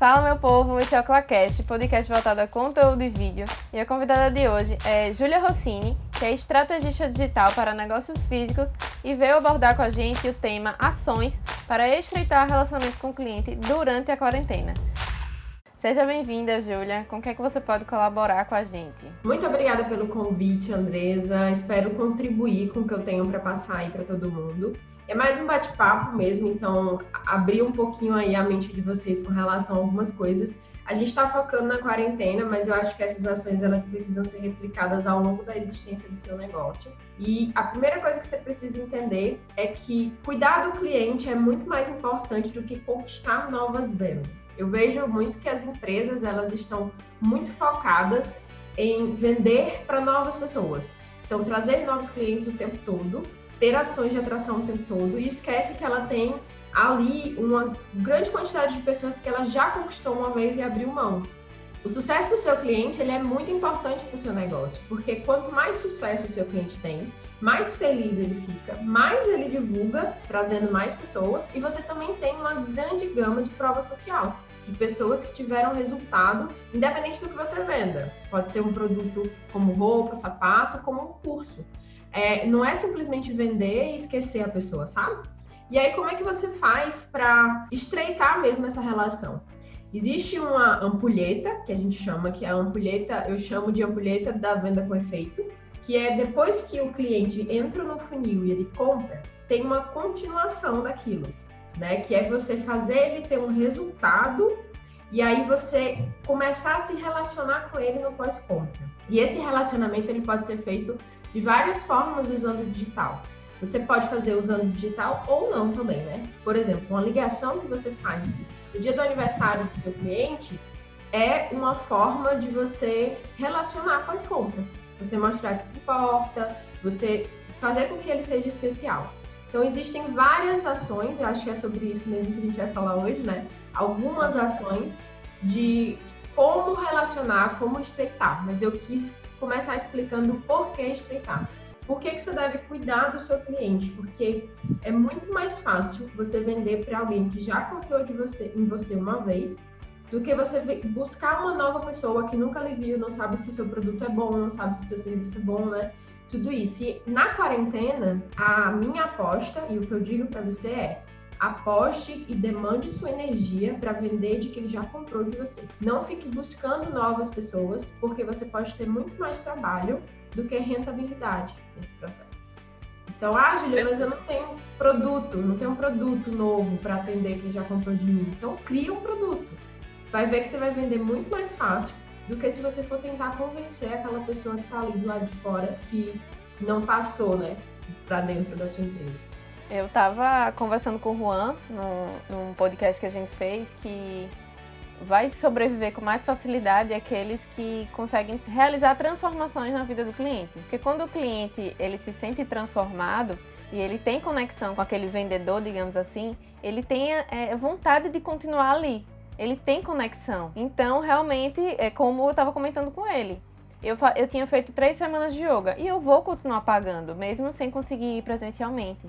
Fala meu povo, esse é o Clacast, podcast voltado a conteúdo e vídeo. E a convidada de hoje é Júlia Rossini, que é estrategista digital para negócios físicos e veio abordar com a gente o tema ações para estreitar relacionamento com o cliente durante a quarentena. Seja bem-vinda, Júlia. Com o que é que você pode colaborar com a gente? Muito obrigada pelo convite, Andresa. Espero contribuir com o que eu tenho para passar aí para todo mundo. É mais um bate-papo mesmo, então abrir um pouquinho aí a mente de vocês com relação a algumas coisas. A gente está focando na quarentena, mas eu acho que essas ações elas precisam ser replicadas ao longo da existência do seu negócio. E a primeira coisa que você precisa entender é que cuidar do cliente é muito mais importante do que conquistar novas vendas. Eu vejo muito que as empresas elas estão muito focadas em vender para novas pessoas. Então, trazer novos clientes o tempo todo ter ações de atração o tempo todo e esquece que ela tem ali uma grande quantidade de pessoas que ela já conquistou uma vez e abriu mão. O sucesso do seu cliente ele é muito importante para o seu negócio, porque quanto mais sucesso o seu cliente tem, mais feliz ele fica, mais ele divulga, trazendo mais pessoas, e você também tem uma grande gama de prova social, de pessoas que tiveram resultado, independente do que você venda. Pode ser um produto como roupa, sapato, como um curso. É, não é simplesmente vender e esquecer a pessoa, sabe? E aí, como é que você faz para estreitar mesmo essa relação? Existe uma ampulheta, que a gente chama, que é a ampulheta, eu chamo de ampulheta da venda com efeito, que é depois que o cliente entra no funil e ele compra, tem uma continuação daquilo, né? Que é você fazer ele ter um resultado e aí você começar a se relacionar com ele no pós-compra. E esse relacionamento ele pode ser feito de várias formas usando o digital. Você pode fazer usando o digital ou não também, né? Por exemplo, uma ligação que você faz no dia do aniversário do seu cliente é uma forma de você relacionar com as compras. Você mostrar que se importa, você fazer com que ele seja especial. Então, existem várias ações, eu acho que é sobre isso mesmo que a gente vai falar hoje, né? Algumas ações de como relacionar, como estreitar, mas eu quis começar explicando o porquê estreitar. Por que, que você deve cuidar do seu cliente? Porque é muito mais fácil você vender para alguém que já confiou de você, em você uma vez do que você buscar uma nova pessoa que nunca lhe viu, não sabe se seu produto é bom, não sabe se seu serviço é bom, né? Tudo isso. E na quarentena, a minha aposta e o que eu digo para você é: aposte e demande sua energia para vender de quem já comprou de você. Não fique buscando novas pessoas, porque você pode ter muito mais trabalho do que rentabilidade nesse processo. Então, ah, Julia, mas eu não tenho produto, não tenho um produto novo para atender quem já comprou de mim. Então, cria um produto. Vai ver que você vai vender muito mais fácil do que se você for tentar convencer aquela pessoa que está ali do lado de fora que não passou, né, para dentro da sua empresa. Eu estava conversando com o Juan num, num podcast que a gente fez que vai sobreviver com mais facilidade aqueles que conseguem realizar transformações na vida do cliente. Porque quando o cliente ele se sente transformado e ele tem conexão com aquele vendedor, digamos assim, ele tem é, vontade de continuar ali. Ele tem conexão. Então, realmente, é como eu estava comentando com ele. Eu, eu tinha feito três semanas de yoga e eu vou continuar pagando, mesmo sem conseguir ir presencialmente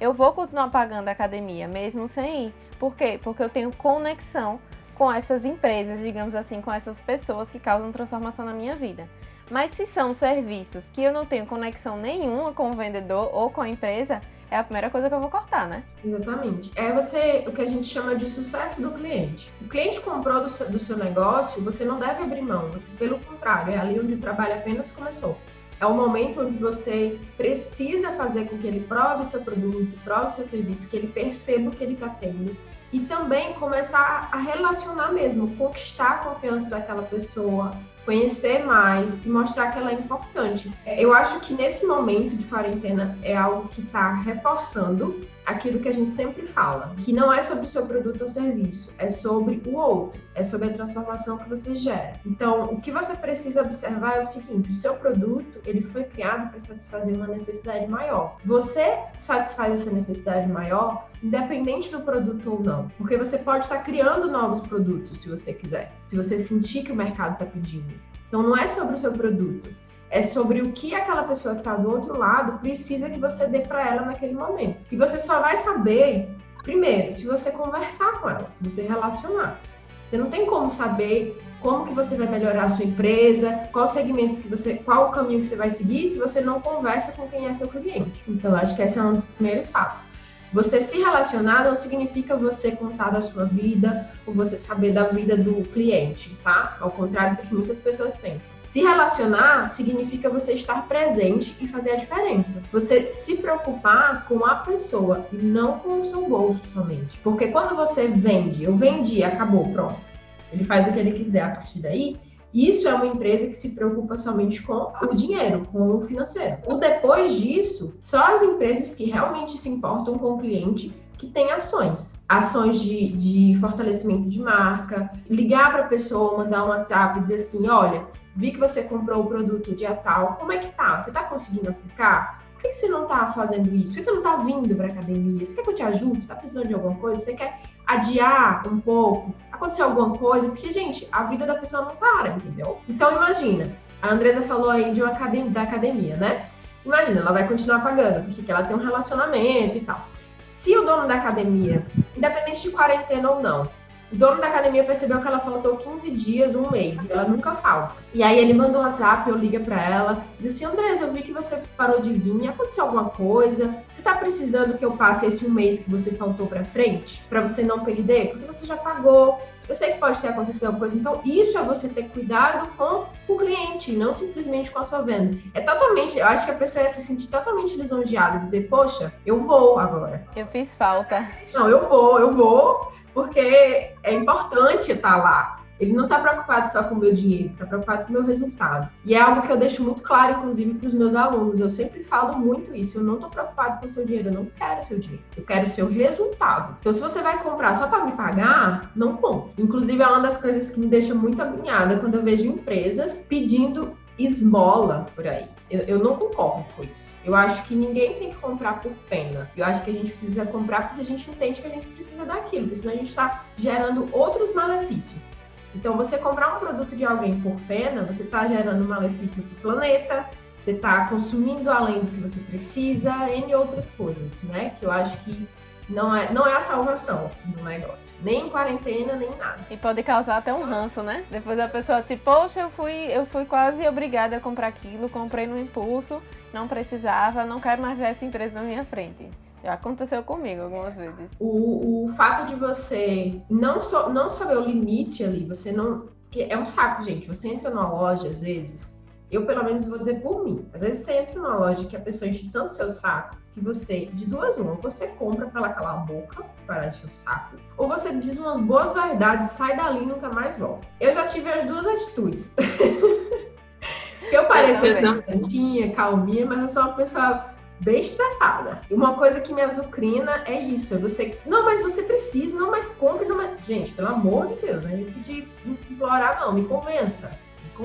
eu vou continuar pagando a academia, mesmo sem ir. Por quê? Porque eu tenho conexão com essas empresas, digamos assim, com essas pessoas que causam transformação na minha vida. Mas se são serviços que eu não tenho conexão nenhuma com o vendedor ou com a empresa, é a primeira coisa que eu vou cortar, né? Exatamente. É você o que a gente chama de sucesso do cliente. O cliente comprou do seu, do seu negócio, você não deve abrir mão. Você, pelo contrário, é ali onde o trabalho apenas começou. É o momento onde você precisa fazer com que ele prove seu produto, prove seu serviço, que ele perceba o que ele está tendo. E também começar a relacionar mesmo, conquistar a confiança daquela pessoa, conhecer mais e mostrar que ela é importante. Eu acho que nesse momento de quarentena é algo que está reforçando aquilo que a gente sempre fala, que não é sobre o seu produto ou serviço, é sobre o outro, é sobre a transformação que você gera. Então, o que você precisa observar é o seguinte: o seu produto ele foi criado para satisfazer uma necessidade maior. Você satisfaz essa necessidade maior, independente do produto ou não, porque você pode estar criando novos produtos se você quiser, se você sentir que o mercado está pedindo. Então, não é sobre o seu produto, é sobre o que aquela pessoa que está do outro lado precisa que você dê para ela naquele momento. E você só vai saber, primeiro, se você conversar com ela, se você relacionar. Você não tem como saber como que você vai melhorar a sua empresa, qual segmento que você, qual o caminho que você vai seguir se você não conversa com quem é seu cliente. Então, acho que esse é um dos primeiros fatos. Você se relacionar não significa você contar da sua vida ou você saber da vida do cliente, tá? Ao contrário do que muitas pessoas pensam. Se relacionar significa você estar presente e fazer a diferença. Você se preocupar com a pessoa e não com o seu bolso somente. Porque quando você vende, eu vendi, acabou, pronto. Ele faz o que ele quiser a partir daí isso é uma empresa que se preocupa somente com o dinheiro, com o financeiro. O depois disso, só as empresas que realmente se importam com o cliente que têm ações. Ações de, de fortalecimento de marca, ligar para a pessoa, mandar um WhatsApp e dizer assim: olha, vi que você comprou o produto dia tal, como é que tá? Você está conseguindo aplicar? Por que você não está fazendo isso? Por que você não está vindo para academia? Você quer que eu te ajude? Você está precisando de alguma coisa? Você quer adiar um pouco? Aconteceu alguma coisa? Porque, gente, a vida da pessoa não para, entendeu? Então, imagina, a Andresa falou aí de uma academia, da academia, né? Imagina, ela vai continuar pagando, porque ela tem um relacionamento e tal. Se o dono da academia, independente de quarentena ou não, o dono da academia percebeu que ela faltou 15 dias, um mês, e ela nunca falta. E aí ele manda um WhatsApp, eu ligo para ela, diz assim, Andresa, eu vi que você parou de vir, aconteceu alguma coisa? Você tá precisando que eu passe esse um mês que você faltou para frente, para você não perder? Porque você já pagou. Eu sei que pode ter acontecido alguma coisa, então isso é você ter cuidado com o cliente, não simplesmente com a sua venda. É totalmente, eu acho que a pessoa ia se sentir totalmente lisonjeada, dizer, poxa, eu vou agora. Eu fiz falta. Não, eu vou, eu vou, porque é importante estar lá. Ele não está preocupado só com o meu dinheiro, está preocupado com o meu resultado. E é algo que eu deixo muito claro, inclusive, para os meus alunos. Eu sempre falo muito isso. Eu não estou preocupado com o seu dinheiro, eu não quero seu dinheiro. Eu quero seu resultado. Então, se você vai comprar só para me pagar, não compre. Inclusive, é uma das coisas que me deixa muito agoniada quando eu vejo empresas pedindo esmola por aí. Eu, eu, não concordo com isso. Eu acho que ninguém tem que comprar por pena. Eu acho que a gente precisa comprar porque a gente entende que a gente precisa daquilo, porque senão a gente está gerando outros malefícios. Então, você comprar um produto de alguém por pena, você está gerando malefício para o planeta, você está consumindo além do que você precisa, entre outras coisas, né? Que eu acho que não é, não é a salvação do negócio. Nem em quarentena, nem nada. E pode causar até um ranço, né? Depois a pessoa diz, poxa, eu fui, eu fui quase obrigada a comprar aquilo, comprei no impulso, não precisava, não quero mais ver essa empresa na minha frente. Já aconteceu comigo algumas vezes. O, o fato de você não, so, não saber o limite ali, você não. é um saco, gente. Você entra numa loja, às vezes, eu pelo menos vou dizer por mim. Às vezes você entra numa loja que a pessoa enche tanto seu saco que você, de duas uma, você compra pra ela calar a boca, parar de encher o saco, ou você diz umas boas verdades, sai dali e nunca mais volta. Eu já tive as duas atitudes. eu pareço uma santinha, calminha, mas eu sou uma pessoa bem estressada. E uma coisa que me azucrina é isso, é você, não, mas você precisa, não, mas compre, não, mas... Gente, pelo amor de Deus, não é pedir, implorar não, me convença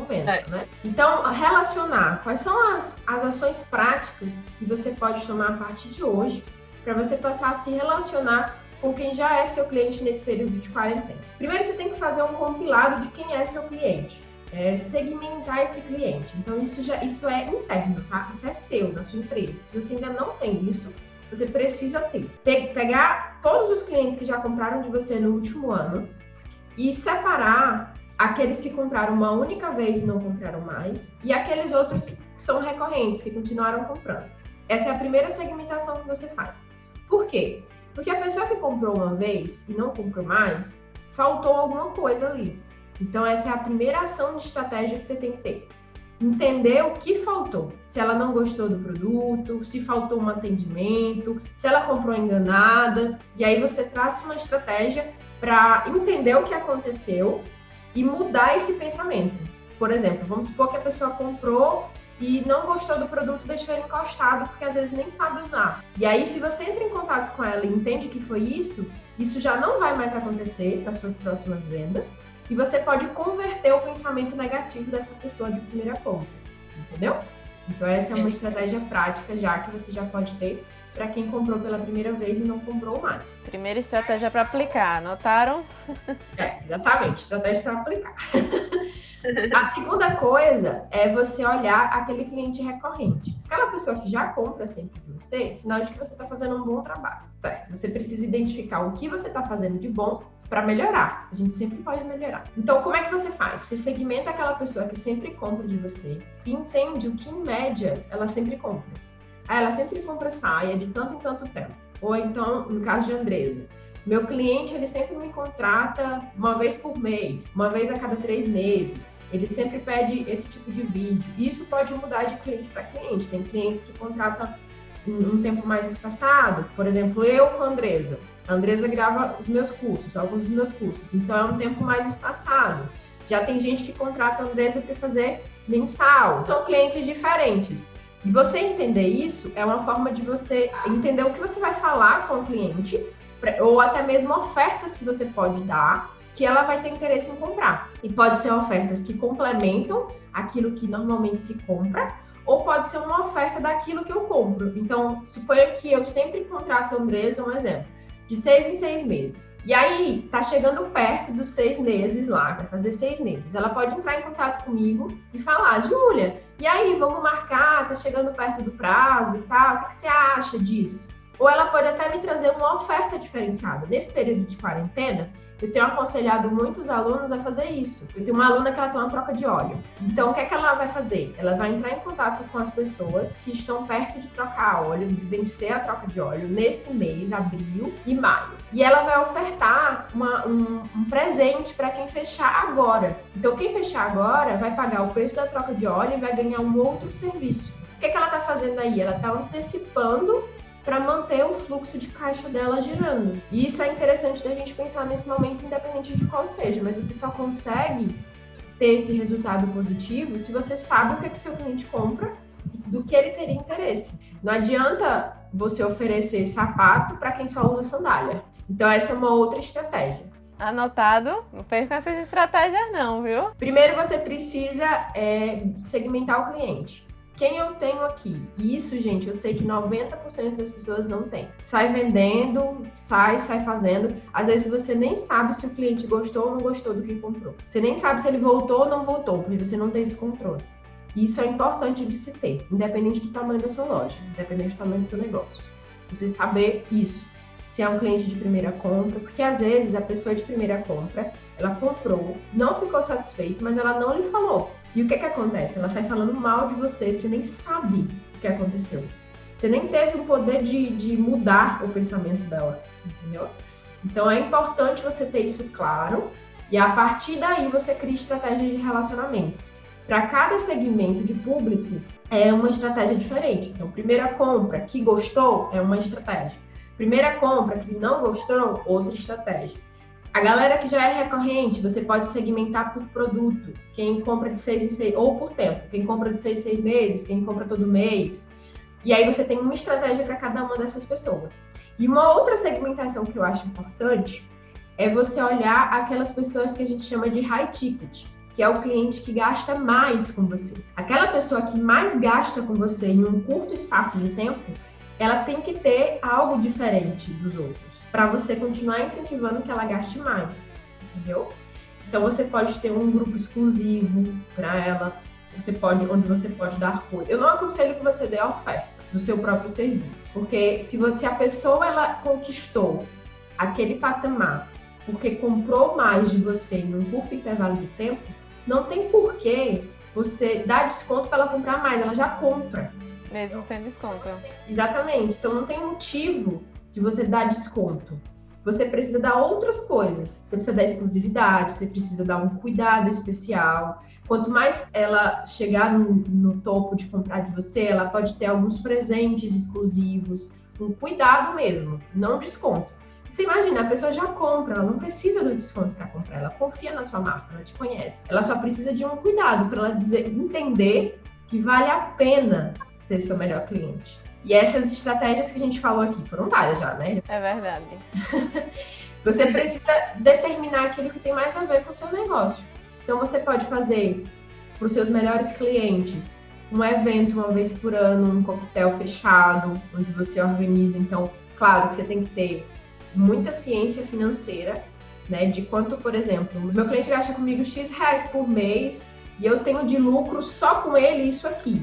é. né? Então, relacionar quais são as, as ações práticas que você pode tomar a partir de hoje para você passar a se relacionar com quem já é seu cliente nesse período de quarentena. Primeiro, você tem que fazer um compilado de quem é seu cliente. É, segmentar esse cliente. Então, isso, já, isso é interno, tá? Isso é seu, da sua empresa. Se você ainda não tem isso, você precisa ter. Pe pegar todos os clientes que já compraram de você no último ano e separar aqueles que compraram uma única vez e não compraram mais, e aqueles outros que são recorrentes, que continuaram comprando. Essa é a primeira segmentação que você faz. Por quê? Porque a pessoa que comprou uma vez e não comprou mais, faltou alguma coisa ali. Então, essa é a primeira ação de estratégia que você tem que ter. Entender o que faltou. Se ela não gostou do produto, se faltou um atendimento, se ela comprou enganada. E aí você traz uma estratégia para entender o que aconteceu e mudar esse pensamento. Por exemplo, vamos supor que a pessoa comprou e não gostou do produto, deixou ele encostado, porque às vezes nem sabe usar. E aí, se você entra em contato com ela e entende que foi isso, isso já não vai mais acontecer nas suas próximas vendas. E você pode converter o pensamento negativo dessa pessoa de primeira compra. Entendeu? Então, essa é uma estratégia prática já que você já pode ter para quem comprou pela primeira vez e não comprou mais. Primeira estratégia para aplicar, anotaram? É, exatamente, estratégia para aplicar. A segunda coisa é você olhar aquele cliente recorrente. Aquela pessoa que já compra sempre de você, sinal de que você está fazendo um bom trabalho, certo? Você precisa identificar o que você está fazendo de bom para melhorar. A gente sempre pode melhorar. Então, como é que você faz? Você segmenta aquela pessoa que sempre compra de você e entende o que, em média, ela sempre compra. Ela sempre compra saia de tanto em tanto tempo. Ou então, no caso de Andresa, meu cliente ele sempre me contrata uma vez por mês, uma vez a cada três meses. Ele sempre pede esse tipo de vídeo. Isso pode mudar de cliente para cliente. Tem clientes que contratam um tempo mais espaçado. Por exemplo, eu com a Andresa. A Andresa grava os meus cursos, alguns dos meus cursos. Então é um tempo mais espaçado. Já tem gente que contrata a Andresa para fazer mensal. São clientes diferentes. E você entender isso é uma forma de você entender o que você vai falar com o cliente, ou até mesmo ofertas que você pode dar, que ela vai ter interesse em comprar. E pode ser ofertas que complementam aquilo que normalmente se compra, ou pode ser uma oferta daquilo que eu compro. Então, suponha que eu sempre contrato a Andresa, um exemplo, de seis em seis meses. E aí, tá chegando perto dos seis meses lá, vai fazer seis meses. Ela pode entrar em contato comigo e falar, Júlia, e aí, vamos marcar, tá chegando perto do prazo e tal, o que, que você acha disso? Ou ela pode até me trazer uma oferta diferenciada. Nesse período de quarentena, eu tenho aconselhado muitos alunos a fazer isso. Eu tenho uma aluna que ela tem uma troca de óleo. Então, o que é que ela vai fazer? Ela vai entrar em contato com as pessoas que estão perto de trocar óleo, de vencer a troca de óleo nesse mês, abril e maio. E ela vai ofertar uma, um, um presente para quem fechar agora. Então, quem fechar agora vai pagar o preço da troca de óleo e vai ganhar um outro serviço. O que, é que ela está fazendo aí? Ela está antecipando para manter o fluxo de caixa dela girando. E isso é interessante da gente pensar nesse momento, independente de qual seja, mas você só consegue ter esse resultado positivo se você sabe o que, é que seu cliente compra do que ele teria interesse. Não adianta você oferecer sapato para quem só usa sandália. Então essa é uma outra estratégia. Anotado, não perca essas estratégias não, viu? Primeiro você precisa é, segmentar o cliente. Quem eu tenho aqui? Isso, gente, eu sei que 90% das pessoas não tem. Sai vendendo, sai, sai fazendo. Às vezes você nem sabe se o cliente gostou ou não gostou do que comprou. Você nem sabe se ele voltou ou não voltou, porque você não tem esse controle. Isso é importante de se ter, independente do tamanho da sua loja, independente do tamanho do seu negócio. Você saber isso. Se é um cliente de primeira compra, porque às vezes a pessoa de primeira compra, ela comprou, não ficou satisfeito, mas ela não lhe falou. E o que que acontece? Ela sai falando mal de você, você nem sabe o que aconteceu. Você nem teve o poder de, de mudar o pensamento dela, entendeu? Então é importante você ter isso claro e a partir daí você cria estratégia de relacionamento. Para cada segmento de público é uma estratégia diferente. Então, primeira compra que gostou é uma estratégia. Primeira compra que não gostou, outra estratégia. A galera que já é recorrente, você pode segmentar por produto. Quem compra de seis em seis, ou por tempo. Quem compra de seis em seis meses, quem compra todo mês. E aí você tem uma estratégia para cada uma dessas pessoas. E uma outra segmentação que eu acho importante é você olhar aquelas pessoas que a gente chama de high ticket, que é o cliente que gasta mais com você. Aquela pessoa que mais gasta com você em um curto espaço de tempo, ela tem que ter algo diferente dos outros para você continuar incentivando que ela gaste mais, entendeu? Então você pode ter um grupo exclusivo para ela, você pode, onde você pode dar apoio. Eu não aconselho que você dê a oferta do seu próprio serviço, porque se você a pessoa ela conquistou aquele patamar porque comprou mais de você em um curto intervalo de tempo, não tem porquê você dar desconto para ela comprar mais, ela já compra. Mesmo sem desconto. Exatamente. Então não tem motivo de você dar desconto. Você precisa dar outras coisas. Você precisa dar exclusividade, você precisa dar um cuidado especial. Quanto mais ela chegar no, no topo de comprar de você, ela pode ter alguns presentes exclusivos, um cuidado mesmo, não desconto. Você imagina, a pessoa já compra, ela não precisa do desconto para comprar, ela confia na sua marca, ela te conhece. Ela só precisa de um cuidado para ela dizer, entender que vale a pena ser seu melhor cliente. E essas estratégias que a gente falou aqui foram várias já, né? É verdade. você precisa determinar aquilo que tem mais a ver com o seu negócio. Então você pode fazer para os seus melhores clientes um evento uma vez por ano, um coquetel fechado, onde você organiza. Então, claro que você tem que ter muita ciência financeira, né? De quanto, por exemplo, meu cliente gasta comigo X reais por mês e eu tenho de lucro só com ele isso aqui.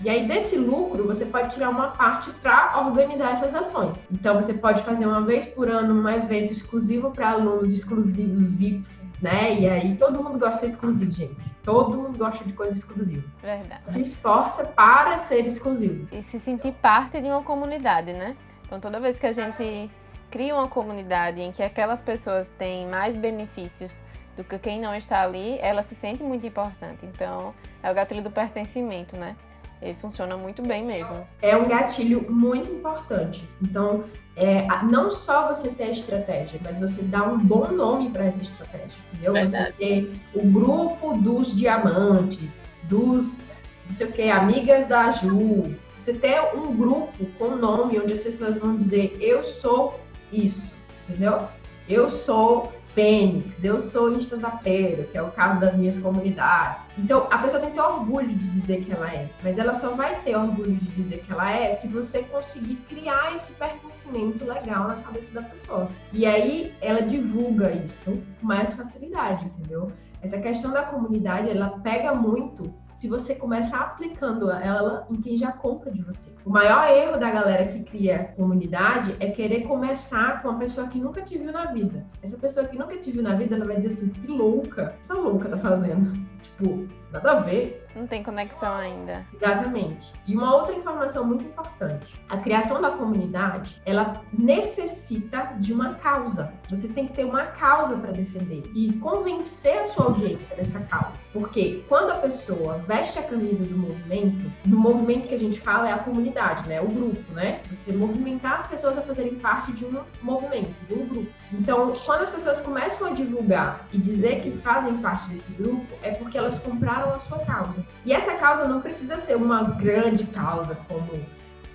E aí, desse lucro, você pode tirar uma parte para organizar essas ações. Então, você pode fazer uma vez por ano um evento exclusivo para alunos exclusivos, VIPs, né? E aí, todo mundo gosta de ser exclusivo, gente. Todo mundo gosta de coisa exclusiva. Verdade. Se esforça para ser exclusivo. E se sentir parte de uma comunidade, né? Então, toda vez que a gente cria uma comunidade em que aquelas pessoas têm mais benefícios do que quem não está ali, ela se sente muito importante. Então, é o gatilho do pertencimento, né? Ele funciona muito bem mesmo. É um gatilho muito importante. Então, é, não só você ter a estratégia, mas você dar um bom nome para essa estratégia, entendeu? Verdade. Você ter o grupo dos diamantes, dos, não sei o que, amigas da Ju. Você ter um grupo com nome onde as pessoas vão dizer, eu sou isso, entendeu? Eu sou Fênix, eu sou instantapeiro, que é o caso das minhas comunidades. Então, a pessoa tem que ter orgulho de dizer que ela é, mas ela só vai ter orgulho de dizer que ela é se você conseguir criar esse pertencimento legal na cabeça da pessoa. E aí, ela divulga isso com mais facilidade, entendeu? Essa questão da comunidade, ela pega muito se você começar aplicando ela em quem já compra de você. O maior erro da galera que cria comunidade é querer começar com uma pessoa que nunca te viu na vida. Essa pessoa que nunca te viu na vida, ela vai dizer assim, que louca, essa louca tá fazendo. Tipo, nada a ver. Não tem conexão ainda. Exatamente. E uma outra informação muito importante: a criação da comunidade, ela necessita de uma causa. Você tem que ter uma causa para defender e convencer a sua audiência dessa causa. Porque quando a pessoa veste a camisa do movimento, do movimento que a gente fala é a comunidade, né? O grupo, né? Você movimentar as pessoas a fazerem parte de um movimento, de um grupo. Então, quando as pessoas começam a divulgar e dizer que fazem parte desse grupo, é porque elas compraram a sua causa. E essa causa não precisa ser uma grande causa, como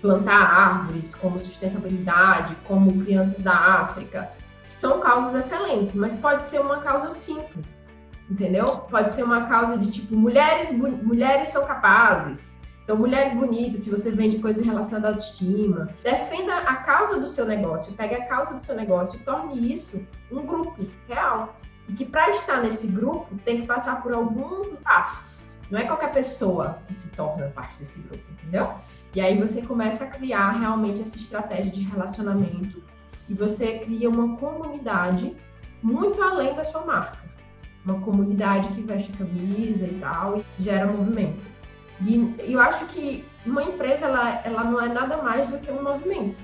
plantar árvores, como sustentabilidade, como crianças da África. São causas excelentes, mas pode ser uma causa simples, entendeu? Pode ser uma causa de tipo mulheres, mulheres são capazes. Então, mulheres bonitas, se você vende coisas relacionadas à autoestima, defenda a causa do seu negócio, pegue a causa do seu negócio e torne isso um grupo real. E que para estar nesse grupo tem que passar por alguns passos não é qualquer pessoa que se torna parte desse grupo, entendeu? E aí você começa a criar realmente essa estratégia de relacionamento e você cria uma comunidade muito além da sua marca. Uma comunidade que veste camisa e tal e gera movimento. E eu acho que uma empresa ela, ela não é nada mais do que um movimento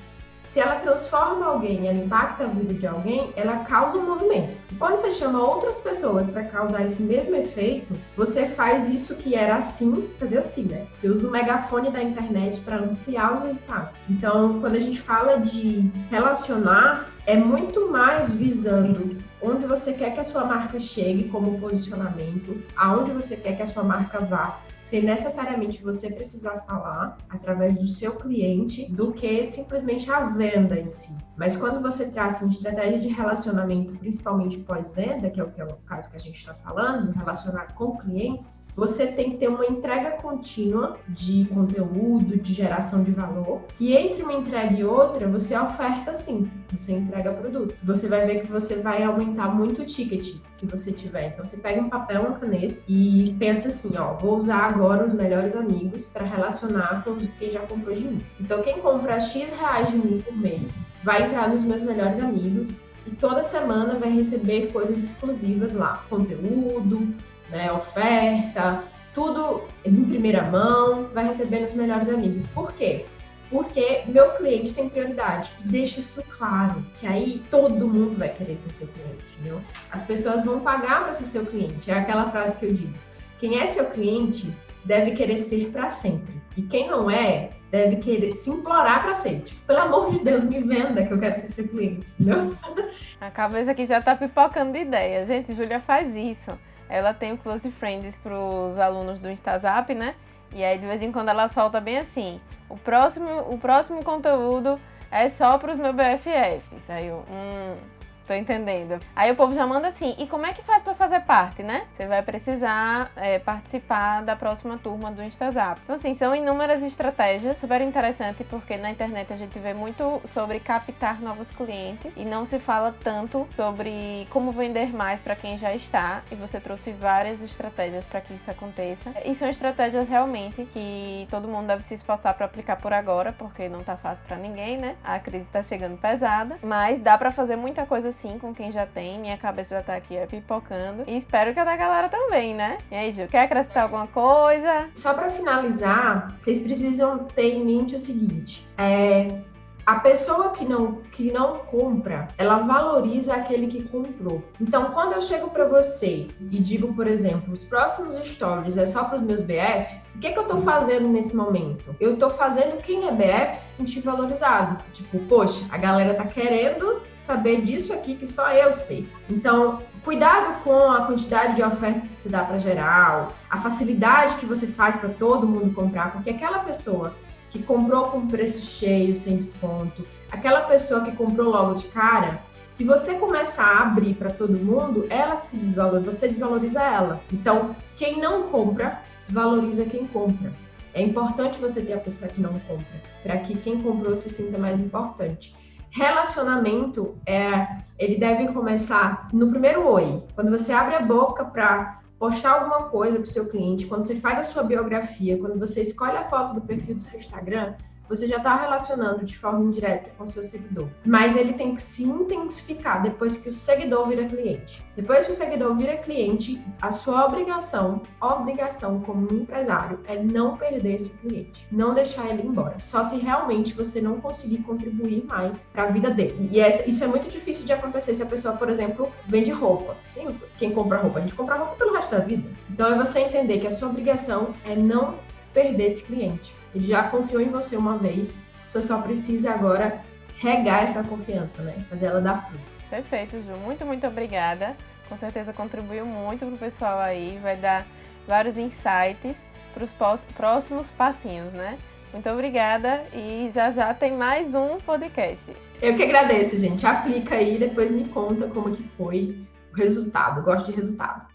se ela transforma alguém, ela impacta a vida de alguém, ela causa um movimento. E quando você chama outras pessoas para causar esse mesmo efeito, você faz isso que era assim, fazer assim, né? Você usa o megafone da internet para ampliar os resultados. Então, quando a gente fala de relacionar, é muito mais visando onde você quer que a sua marca chegue como posicionamento, aonde você quer que a sua marca vá sem necessariamente você precisar falar através do seu cliente do que simplesmente a venda em si. Mas quando você traça uma estratégia de relacionamento, principalmente pós-venda, que é o que é o caso que a gente está falando, relacionar com clientes, você tem que ter uma entrega contínua de conteúdo, de geração de valor. E entre uma entrega e outra, você oferta sim, você entrega produto. Você vai ver que você vai aumentar muito o ticket se você tiver. Então você pega um papel, uma caneta e pensa assim, ó, vou usar agora os melhores amigos para relacionar com quem já comprou de mim. Então quem compra X reais de mim por mês vai entrar nos meus melhores amigos e toda semana vai receber coisas exclusivas lá, conteúdo, né, oferta, tudo em primeira mão, vai receber nos melhores amigos. Por quê? Porque meu cliente tem prioridade. Deixa isso claro, que aí todo mundo vai querer ser seu cliente, entendeu? As pessoas vão pagar para ser seu cliente. É aquela frase que eu digo. Quem é seu cliente deve querer ser para sempre. E quem não é, deve querer se implorar para ser. Tipo, pelo amor de Deus, me venda que eu quero ser seu cliente, entendeu? A cabeça aqui já tá pipocando de ideia. Gente, Júlia faz isso ela tem o Close Friends para os alunos do Instazap, né? E aí de vez em quando ela solta bem assim: o próximo, o próximo conteúdo é só para os meus BFFs. Aí eu, hum, Tô entendendo. Aí o povo já manda assim, e como é que faz para fazer parte, né? Você vai precisar é, participar da próxima turma do InstaZap. Então, assim, são inúmeras estratégias, super interessante, porque na internet a gente vê muito sobre captar novos clientes e não se fala tanto sobre como vender mais para quem já está. E você trouxe várias estratégias para que isso aconteça. E são estratégias realmente que todo mundo deve se esforçar para aplicar por agora, porque não tá fácil para ninguém, né? A crise tá chegando pesada, mas dá para fazer muita coisa assim com quem já tem. Minha cabeça já tá aqui é, pipocando. E espero que a da galera também, né? E aí, Gil, quer acrescentar alguma coisa? Só para finalizar, vocês precisam ter em mente o seguinte: é, a pessoa que não, que não compra, ela valoriza aquele que comprou. Então, quando eu chego para você e digo, por exemplo, os próximos stories é só para os meus BFs, o que, que eu estou fazendo nesse momento? Eu estou fazendo quem é BF se sentir valorizado. Tipo, poxa, a galera tá querendo saber disso aqui que só eu sei. Então, cuidado com a quantidade de ofertas que se dá para geral, a facilidade que você faz para todo mundo comprar, porque aquela pessoa que comprou com preço cheio, sem desconto, aquela pessoa que comprou logo de cara, se você começar a abrir para todo mundo, ela se desvaloriza, você desvaloriza ela. Então, quem não compra, valoriza quem compra. É importante você ter a pessoa que não compra, para que quem comprou se sinta mais importante. Relacionamento é, ele deve começar no primeiro oi. Quando você abre a boca para postar alguma coisa para o seu cliente, quando você faz a sua biografia, quando você escolhe a foto do perfil do seu Instagram, você já está relacionando de forma indireta com o seu seguidor. Mas ele tem que se intensificar depois que o seguidor vira cliente. Depois que o seguidor vira cliente, a sua obrigação, obrigação como empresário, é não perder esse cliente, não deixar ele embora. Só se realmente você não conseguir contribuir mais para a vida dele. E essa, isso é muito difícil de acontecer se a pessoa, por exemplo, vende roupa. Quem, compra roupa? A gente compra roupa pelo resto da vida. Então é você entender que a sua obrigação é não perder esse cliente. Ele já confiou em você uma vez, você só precisa agora regar essa confiança, né? Fazer ela dar frutos. Perfeito, Ju. Muito, muito obrigada. Com certeza contribuiu muito pro pessoal aí, vai dar vários insights para os próximos passinhos, né? Muito obrigada e já já tem mais um podcast. Eu que agradeço, gente. Aplica aí, depois me conta como que foi o resultado. Eu gosto de resultado.